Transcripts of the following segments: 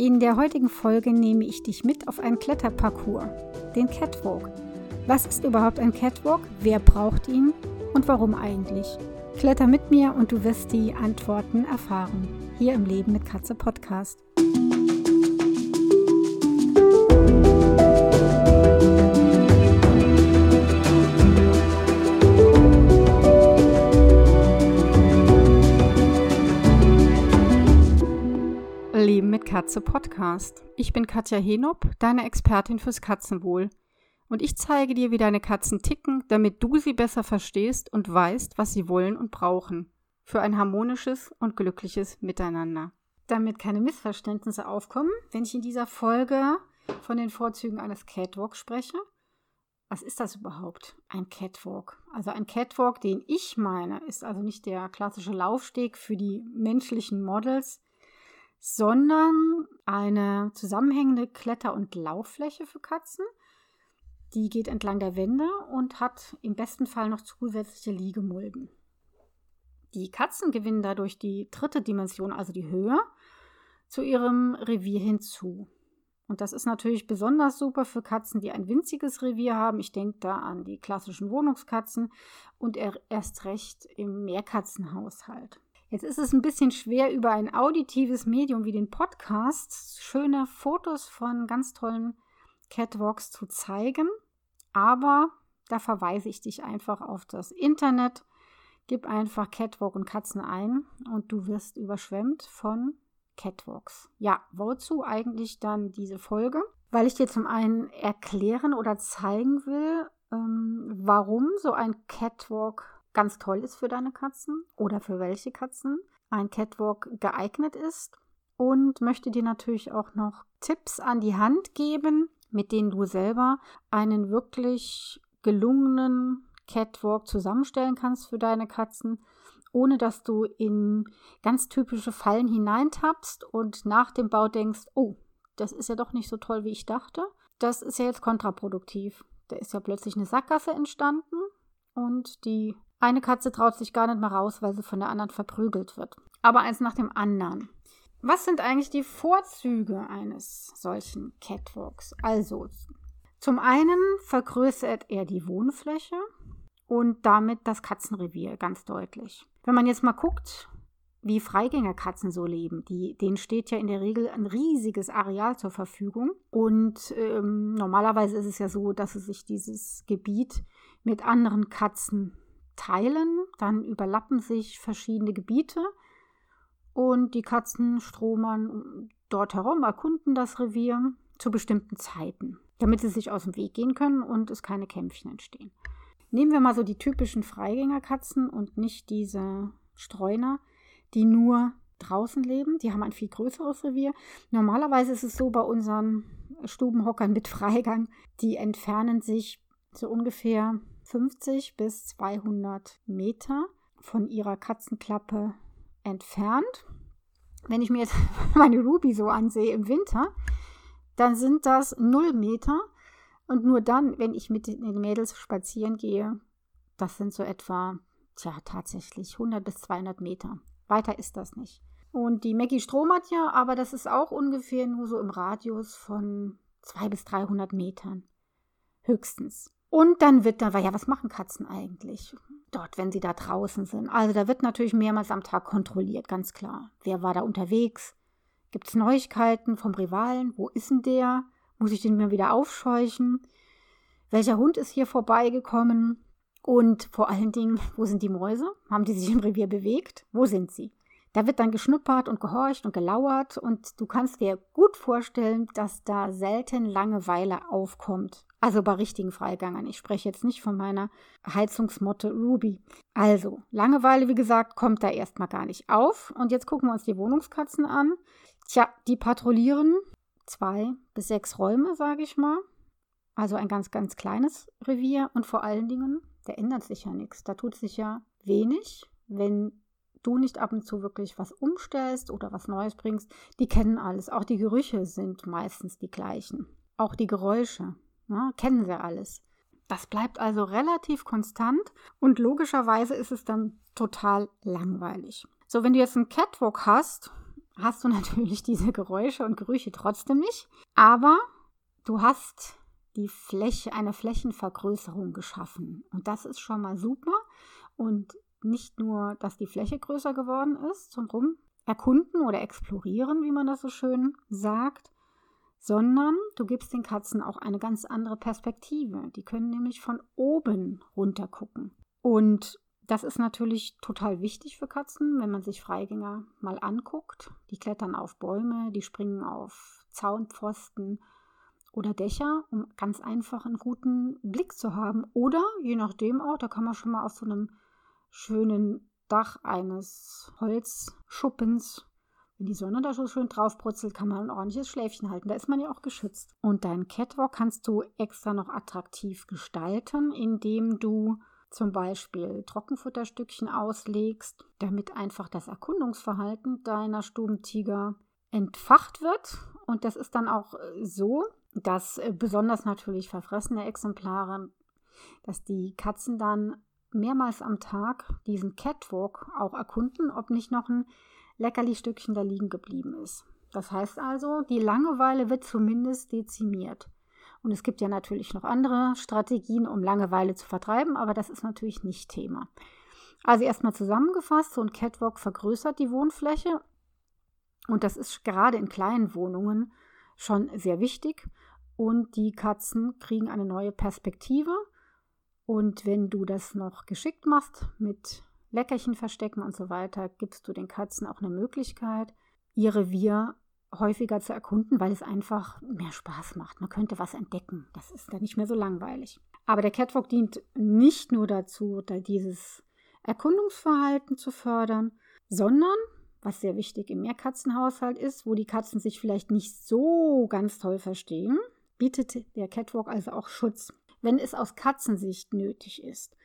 In der heutigen Folge nehme ich dich mit auf einen Kletterparcours, den Catwalk. Was ist überhaupt ein Catwalk? Wer braucht ihn und warum eigentlich? Kletter mit mir und du wirst die Antworten erfahren. Hier im Leben mit Katze Podcast. Leben mit Katze Podcast. Ich bin Katja Henop, deine Expertin fürs Katzenwohl. Und ich zeige dir, wie deine Katzen ticken, damit du sie besser verstehst und weißt, was sie wollen und brauchen. Für ein harmonisches und glückliches Miteinander. Damit keine Missverständnisse aufkommen, wenn ich in dieser Folge von den Vorzügen eines Catwalks spreche. Was ist das überhaupt? Ein Catwalk. Also ein Catwalk, den ich meine, ist also nicht der klassische Laufsteg für die menschlichen Models, sondern eine zusammenhängende Kletter- und Lauffläche für Katzen. Die geht entlang der Wände und hat im besten Fall noch zusätzliche Liegemulden. Die Katzen gewinnen dadurch die dritte Dimension, also die Höhe, zu ihrem Revier hinzu. Und das ist natürlich besonders super für Katzen, die ein winziges Revier haben. Ich denke da an die klassischen Wohnungskatzen und erst recht im Mehrkatzenhaushalt. Jetzt ist es ein bisschen schwer, über ein auditives Medium wie den Podcast schöne Fotos von ganz tollen Catwalks zu zeigen. Aber da verweise ich dich einfach auf das Internet. Gib einfach Catwalk und Katzen ein und du wirst überschwemmt von Catwalks. Ja, wozu eigentlich dann diese Folge? Weil ich dir zum einen erklären oder zeigen will, ähm, warum so ein Catwalk ganz toll ist für deine Katzen oder für welche Katzen ein Catwalk geeignet ist und möchte dir natürlich auch noch Tipps an die Hand geben, mit denen du selber einen wirklich gelungenen Catwalk zusammenstellen kannst für deine Katzen, ohne dass du in ganz typische Fallen hineintappst und nach dem Bau denkst, oh, das ist ja doch nicht so toll, wie ich dachte. Das ist ja jetzt kontraproduktiv. Da ist ja plötzlich eine Sackgasse entstanden und die eine Katze traut sich gar nicht mehr raus, weil sie von der anderen verprügelt wird. Aber eins nach dem anderen. Was sind eigentlich die Vorzüge eines solchen Catwalks? Also, zum einen vergrößert er die Wohnfläche und damit das Katzenrevier ganz deutlich. Wenn man jetzt mal guckt, wie Freigängerkatzen so leben, die, denen steht ja in der Regel ein riesiges Areal zur Verfügung. Und ähm, normalerweise ist es ja so, dass sie sich dieses Gebiet mit anderen Katzen teilen, dann überlappen sich verschiedene Gebiete und die Katzen stromern dort herum, erkunden das Revier zu bestimmten Zeiten, damit sie sich aus dem Weg gehen können und es keine Kämpfchen entstehen. Nehmen wir mal so die typischen Freigängerkatzen und nicht diese Streuner, die nur draußen leben. Die haben ein viel größeres Revier. Normalerweise ist es so bei unseren Stubenhockern mit Freigang, die entfernen sich so ungefähr 50 bis 200 Meter von ihrer Katzenklappe entfernt. Wenn ich mir jetzt meine Ruby so ansehe im Winter, dann sind das 0 Meter. Und nur dann, wenn ich mit den Mädels spazieren gehe, das sind so etwa, tja, tatsächlich 100 bis 200 Meter. Weiter ist das nicht. Und die Maggie stromert ja, aber das ist auch ungefähr nur so im Radius von 200 bis 300 Metern. Höchstens. Und dann wird da, ja, was machen Katzen eigentlich dort, wenn sie da draußen sind? Also da wird natürlich mehrmals am Tag kontrolliert, ganz klar. Wer war da unterwegs? Gibt es Neuigkeiten vom Rivalen? Wo ist denn der? Muss ich den mir wieder aufscheuchen? Welcher Hund ist hier vorbeigekommen? Und vor allen Dingen, wo sind die Mäuse? Haben die sich im Revier bewegt? Wo sind sie? Da wird dann geschnuppert und gehorcht und gelauert und du kannst dir gut vorstellen, dass da selten Langeweile aufkommt. Also bei richtigen Freigangern. Ich spreche jetzt nicht von meiner Heizungsmotte Ruby. Also, Langeweile, wie gesagt, kommt da erstmal gar nicht auf. Und jetzt gucken wir uns die Wohnungskatzen an. Tja, die patrouillieren zwei bis sechs Räume, sage ich mal. Also ein ganz, ganz kleines Revier. Und vor allen Dingen, da ändert sich ja nichts. Da tut sich ja wenig, wenn du nicht ab und zu wirklich was umstellst oder was Neues bringst. Die kennen alles. Auch die Gerüche sind meistens die gleichen. Auch die Geräusche. Ja, kennen sie alles. Das bleibt also relativ konstant und logischerweise ist es dann total langweilig. So, wenn du jetzt einen Catwalk hast, hast du natürlich diese Geräusche und Gerüche trotzdem nicht. Aber du hast die Fläche, eine Flächenvergrößerung geschaffen. Und das ist schon mal super. Und nicht nur, dass die Fläche größer geworden ist zum Rum erkunden oder explorieren, wie man das so schön sagt, sondern du gibst den Katzen auch eine ganz andere Perspektive. Die können nämlich von oben runter gucken. Und das ist natürlich total wichtig für Katzen, wenn man sich Freigänger mal anguckt. Die klettern auf Bäume, die springen auf Zaunpfosten oder Dächer, um ganz einfach einen guten Blick zu haben. Oder je nachdem auch, da kann man schon mal auf so einem schönen Dach eines Holzschuppens wenn die Sonne da so schön drauf brutzelt, kann man ein ordentliches Schläfchen halten. Da ist man ja auch geschützt. Und dein Catwalk kannst du extra noch attraktiv gestalten, indem du zum Beispiel Trockenfutterstückchen auslegst, damit einfach das Erkundungsverhalten deiner Stubentiger entfacht wird. Und das ist dann auch äh, so, dass äh, besonders natürlich verfressene Exemplare, dass die Katzen dann mehrmals am Tag diesen Catwalk auch erkunden, ob nicht noch ein Leckerli-Stückchen da liegen geblieben ist. Das heißt also, die Langeweile wird zumindest dezimiert. Und es gibt ja natürlich noch andere Strategien, um Langeweile zu vertreiben, aber das ist natürlich nicht Thema. Also erstmal zusammengefasst, so ein Catwalk vergrößert die Wohnfläche und das ist gerade in kleinen Wohnungen schon sehr wichtig und die Katzen kriegen eine neue Perspektive und wenn du das noch geschickt machst mit Leckerchen verstecken und so weiter, gibst du den Katzen auch eine Möglichkeit, ihr Revier häufiger zu erkunden, weil es einfach mehr Spaß macht. Man könnte was entdecken. Das ist dann nicht mehr so langweilig. Aber der Catwalk dient nicht nur dazu, da dieses Erkundungsverhalten zu fördern, sondern, was sehr wichtig im Mehrkatzenhaushalt ist, wo die Katzen sich vielleicht nicht so ganz toll verstehen, bietet der Catwalk also auch Schutz, wenn es aus Katzensicht nötig ist.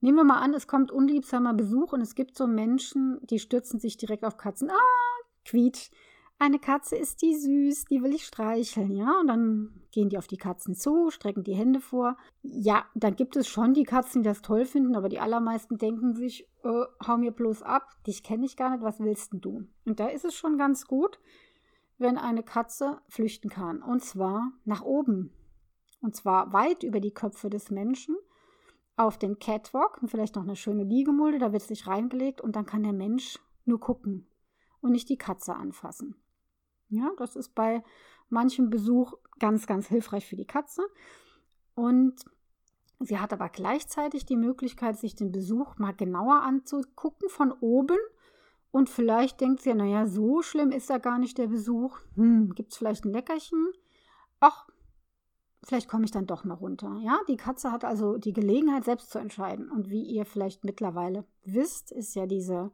Nehmen wir mal an, es kommt unliebsamer Besuch und es gibt so Menschen, die stürzen sich direkt auf Katzen. Ah, quietsch eine Katze ist die süß, die will ich streicheln, ja? Und dann gehen die auf die Katzen zu, strecken die Hände vor. Ja, dann gibt es schon die Katzen, die das toll finden, aber die allermeisten denken sich, äh, hau mir bloß ab, dich kenne ich gar nicht, was willst denn du? Und da ist es schon ganz gut, wenn eine Katze flüchten kann. Und zwar nach oben. Und zwar weit über die Köpfe des Menschen auf den Catwalk vielleicht noch eine schöne Liegemulde, da wird sich reingelegt und dann kann der Mensch nur gucken und nicht die Katze anfassen. Ja, das ist bei manchem Besuch ganz, ganz hilfreich für die Katze. Und sie hat aber gleichzeitig die Möglichkeit, sich den Besuch mal genauer anzugucken von oben. Und vielleicht denkt sie, naja, so schlimm ist ja gar nicht der Besuch. Hm, gibt es vielleicht ein Leckerchen? Ach, vielleicht komme ich dann doch mal runter. Ja, die Katze hat also die Gelegenheit, selbst zu entscheiden. Und wie ihr vielleicht mittlerweile wisst, ist ja diese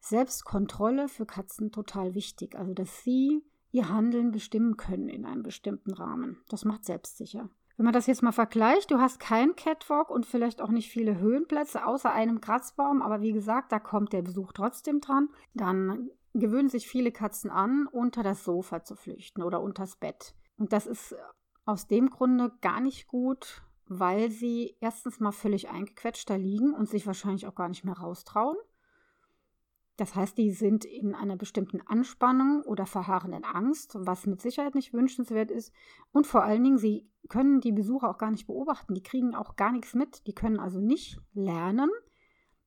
Selbstkontrolle für Katzen total wichtig. Also, dass sie ihr Handeln bestimmen können in einem bestimmten Rahmen. Das macht selbstsicher. Wenn man das jetzt mal vergleicht, du hast kein Catwalk und vielleicht auch nicht viele Höhenplätze außer einem Kratzbaum, aber wie gesagt, da kommt der Besuch trotzdem dran, dann gewöhnen sich viele Katzen an, unter das Sofa zu flüchten oder unters Bett. Und das ist aus dem Grunde gar nicht gut, weil sie erstens mal völlig eingequetscht da liegen und sich wahrscheinlich auch gar nicht mehr raustrauen. Das heißt, die sind in einer bestimmten Anspannung oder verharrenden Angst, was mit Sicherheit nicht wünschenswert ist. Und vor allen Dingen, sie können die Besucher auch gar nicht beobachten. Die kriegen auch gar nichts mit. Die können also nicht lernen.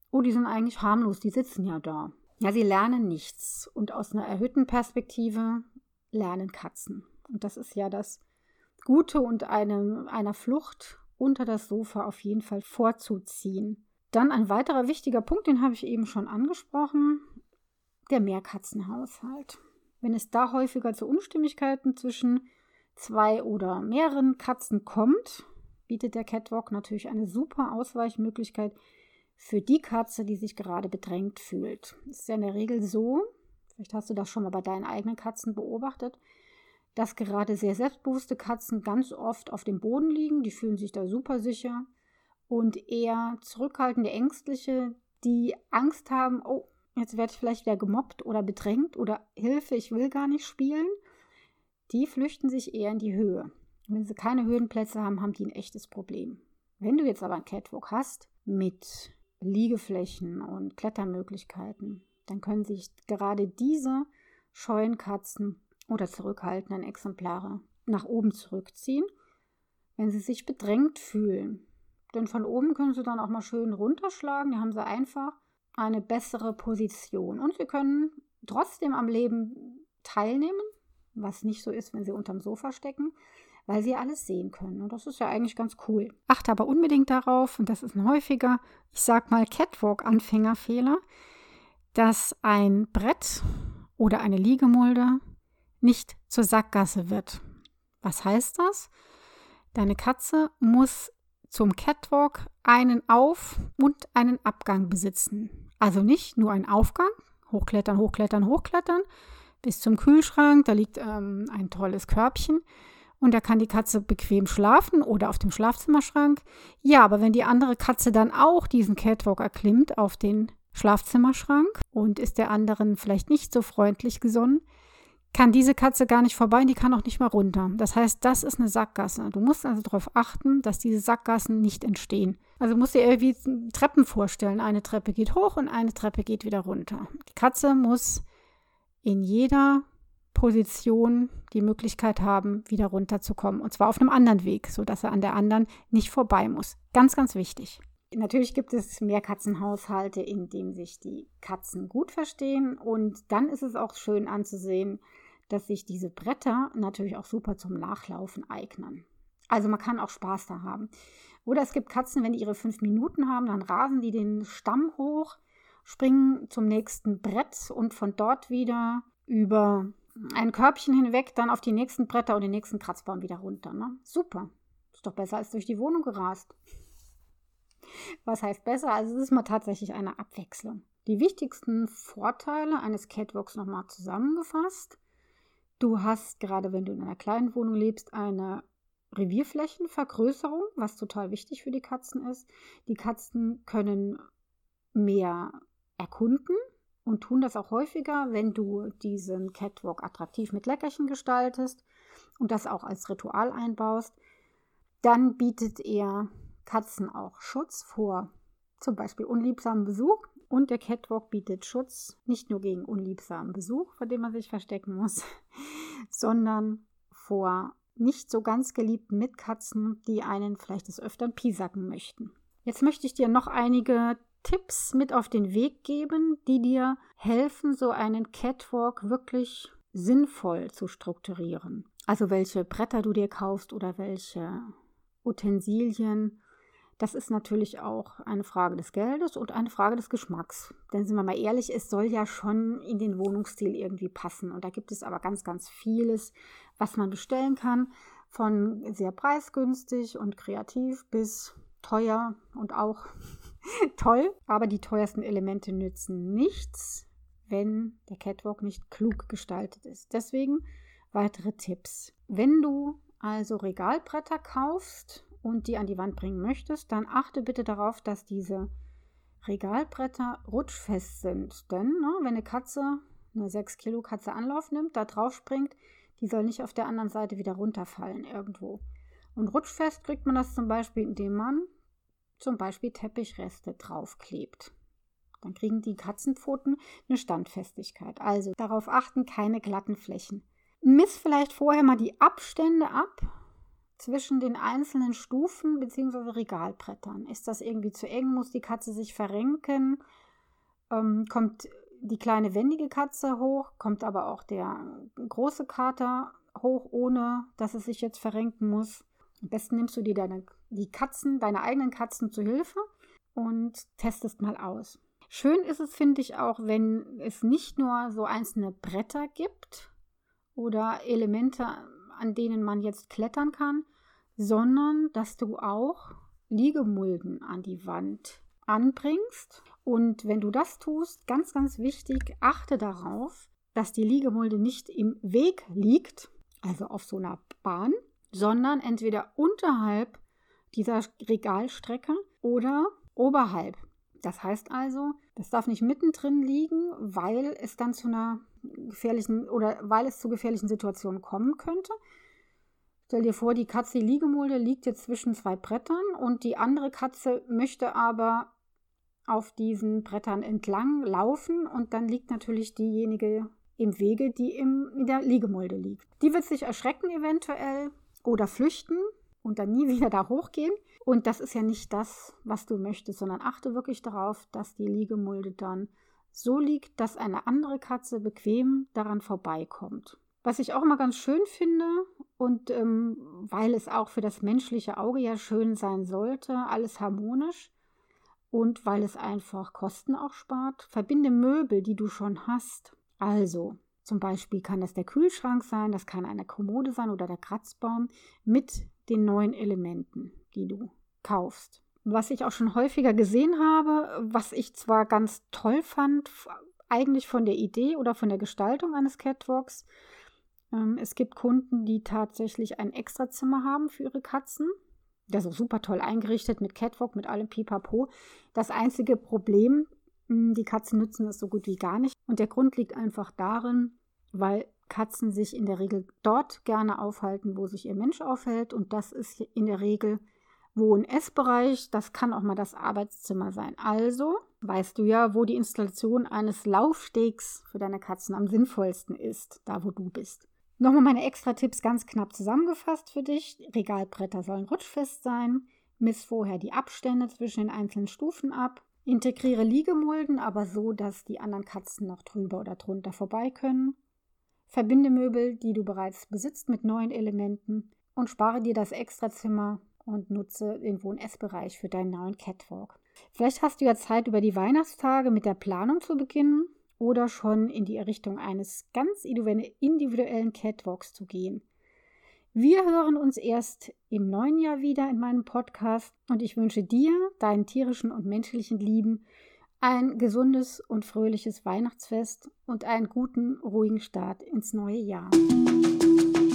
Oh, die sind eigentlich harmlos, die sitzen ja da. Ja, sie lernen nichts. Und aus einer erhöhten Perspektive lernen Katzen. Und das ist ja das Gute und eine, einer Flucht unter das Sofa auf jeden Fall vorzuziehen. Dann ein weiterer wichtiger Punkt, den habe ich eben schon angesprochen, der Mehrkatzenhaushalt. Wenn es da häufiger zu Unstimmigkeiten zwischen zwei oder mehreren Katzen kommt, bietet der Catwalk natürlich eine super Ausweichmöglichkeit für die Katze, die sich gerade bedrängt fühlt. Es ist ja in der Regel so, vielleicht hast du das schon mal bei deinen eigenen Katzen beobachtet, dass gerade sehr selbstbewusste Katzen ganz oft auf dem Boden liegen, die fühlen sich da super sicher und eher zurückhaltende, ängstliche, die Angst haben, oh, jetzt werde ich vielleicht wieder gemobbt oder bedrängt oder Hilfe, ich will gar nicht spielen, die flüchten sich eher in die Höhe. Wenn sie keine Höhenplätze haben, haben die ein echtes Problem. Wenn du jetzt aber ein Catwalk hast mit Liegeflächen und Klettermöglichkeiten, dann können sich gerade diese scheuen Katzen oder zurückhaltenden Exemplare nach oben zurückziehen, wenn sie sich bedrängt fühlen. Denn von oben können sie dann auch mal schön runterschlagen. Da haben sie einfach eine bessere Position. Und sie können trotzdem am Leben teilnehmen, was nicht so ist, wenn sie unterm Sofa stecken, weil sie alles sehen können. Und das ist ja eigentlich ganz cool. Achte aber unbedingt darauf, und das ist ein häufiger, ich sag mal, Catwalk-Anfängerfehler, dass ein Brett oder eine Liegemulde nicht zur Sackgasse wird. Was heißt das? Deine Katze muss zum Catwalk einen Auf- und einen Abgang besitzen. Also nicht nur einen Aufgang, hochklettern, hochklettern, hochklettern, bis zum Kühlschrank, da liegt ähm, ein tolles Körbchen und da kann die Katze bequem schlafen oder auf dem Schlafzimmerschrank. Ja, aber wenn die andere Katze dann auch diesen Catwalk erklimmt auf den Schlafzimmerschrank und ist der anderen vielleicht nicht so freundlich gesonnen, kann diese Katze gar nicht vorbei und die kann auch nicht mehr runter. Das heißt, das ist eine Sackgasse. Du musst also darauf achten, dass diese Sackgassen nicht entstehen. Also musst dir irgendwie Treppen vorstellen. Eine Treppe geht hoch und eine Treppe geht wieder runter. Die Katze muss in jeder Position die Möglichkeit haben, wieder runterzukommen. Und zwar auf einem anderen Weg, sodass er an der anderen nicht vorbei muss. Ganz, ganz wichtig. Natürlich gibt es mehr Katzenhaushalte, in denen sich die Katzen gut verstehen. Und dann ist es auch schön anzusehen, dass sich diese Bretter natürlich auch super zum Nachlaufen eignen. Also man kann auch Spaß da haben. Oder es gibt Katzen, wenn die ihre fünf Minuten haben, dann rasen die den Stamm hoch, springen zum nächsten Brett und von dort wieder über ein Körbchen hinweg, dann auf die nächsten Bretter und den nächsten Kratzbaum wieder runter. Ne? Super. Ist doch besser als durch die Wohnung gerast. Was heißt besser? Also es ist mal tatsächlich eine Abwechslung. Die wichtigsten Vorteile eines Catwalks nochmal zusammengefasst. Du hast, gerade wenn du in einer kleinen Wohnung lebst, eine Revierflächenvergrößerung, was total wichtig für die Katzen ist. Die Katzen können mehr erkunden und tun das auch häufiger, wenn du diesen Catwalk attraktiv mit Leckerchen gestaltest und das auch als Ritual einbaust. Dann bietet er Katzen auch Schutz vor zum Beispiel unliebsamen Besuch. Und der Catwalk bietet Schutz nicht nur gegen unliebsamen Besuch, vor dem man sich verstecken muss, sondern vor nicht so ganz geliebten Mitkatzen, die einen vielleicht des Öfteren piesacken möchten. Jetzt möchte ich dir noch einige Tipps mit auf den Weg geben, die dir helfen, so einen Catwalk wirklich sinnvoll zu strukturieren. Also welche Bretter du dir kaufst oder welche Utensilien das ist natürlich auch eine Frage des Geldes und eine Frage des Geschmacks. Denn sind wir mal ehrlich, es soll ja schon in den Wohnungsstil irgendwie passen. Und da gibt es aber ganz, ganz vieles, was man bestellen kann. Von sehr preisgünstig und kreativ bis teuer und auch toll. Aber die teuersten Elemente nützen nichts, wenn der Catwalk nicht klug gestaltet ist. Deswegen weitere Tipps. Wenn du also Regalbretter kaufst, und die an die Wand bringen möchtest, dann achte bitte darauf, dass diese Regalbretter rutschfest sind. Denn ne, wenn eine Katze, eine 6 Kilo Katze Anlauf nimmt, da drauf springt, die soll nicht auf der anderen Seite wieder runterfallen irgendwo. Und rutschfest kriegt man das zum Beispiel, indem man zum Beispiel Teppichreste draufklebt. Dann kriegen die Katzenpfoten eine Standfestigkeit. Also darauf achten, keine glatten Flächen. Miss vielleicht vorher mal die Abstände ab zwischen den einzelnen Stufen bzw. Regalbrettern? Ist das irgendwie zu eng? Muss die Katze sich verrenken? Ähm, kommt die kleine wendige Katze hoch? Kommt aber auch der große Kater hoch, ohne dass es sich jetzt verrenken muss? Am besten nimmst du dir deine, die Katzen, deine eigenen Katzen zu Hilfe und testest mal aus. Schön ist es, finde ich, auch, wenn es nicht nur so einzelne Bretter gibt oder Elemente an denen man jetzt klettern kann, sondern dass du auch Liegemulden an die Wand anbringst. Und wenn du das tust, ganz, ganz wichtig, achte darauf, dass die Liegemulde nicht im Weg liegt, also auf so einer Bahn, sondern entweder unterhalb dieser Regalstrecke oder oberhalb. Das heißt also, das darf nicht mittendrin liegen, weil es dann zu einer gefährlichen oder weil es zu gefährlichen Situationen kommen könnte. Stell dir vor, die Katze, die Liegemulde, liegt jetzt zwischen zwei Brettern und die andere Katze möchte aber auf diesen Brettern entlang laufen und dann liegt natürlich diejenige, im Wege, die im, in der Liegemulde liegt. Die wird sich erschrecken eventuell oder flüchten und dann nie wieder da hochgehen. Und das ist ja nicht das, was du möchtest, sondern achte wirklich darauf, dass die Liegemulde dann so liegt, dass eine andere Katze bequem daran vorbeikommt. Was ich auch immer ganz schön finde und ähm, weil es auch für das menschliche Auge ja schön sein sollte, alles harmonisch und weil es einfach Kosten auch spart, verbinde Möbel, die du schon hast. Also zum Beispiel kann das der Kühlschrank sein, das kann eine Kommode sein oder der Kratzbaum mit den neuen Elementen, die du kaufst. Was ich auch schon häufiger gesehen habe, was ich zwar ganz toll fand, eigentlich von der Idee oder von der Gestaltung eines Catwalks, ähm, es gibt Kunden, die tatsächlich ein Extrazimmer haben für ihre Katzen. Das ist super toll eingerichtet mit Catwalk, mit allem Pipapo. Das einzige Problem, hm, die Katzen nutzen es so gut wie gar nicht. Und der Grund liegt einfach darin, weil Katzen sich in der Regel dort gerne aufhalten, wo sich ihr Mensch aufhält. Und das ist in der Regel Wohn- Essbereich. Das kann auch mal das Arbeitszimmer sein. Also weißt du ja, wo die Installation eines Laufstegs für deine Katzen am sinnvollsten ist, da wo du bist. Nochmal meine extra Tipps ganz knapp zusammengefasst für dich. Regalbretter sollen rutschfest sein. Miss vorher die Abstände zwischen den einzelnen Stufen ab. Integriere Liegemulden, aber so, dass die anderen Katzen noch drüber oder drunter vorbei können. Verbinde Möbel, die du bereits besitzt, mit neuen Elementen und spare dir das Extrazimmer und nutze irgendwo einen Essbereich für deinen neuen Catwalk. Vielleicht hast du ja Zeit, über die Weihnachtstage mit der Planung zu beginnen oder schon in die Errichtung eines ganz individuellen Catwalks zu gehen. Wir hören uns erst im neuen Jahr wieder in meinem Podcast und ich wünsche dir, deinen tierischen und menschlichen Lieben, ein gesundes und fröhliches Weihnachtsfest und einen guten, ruhigen Start ins neue Jahr. Musik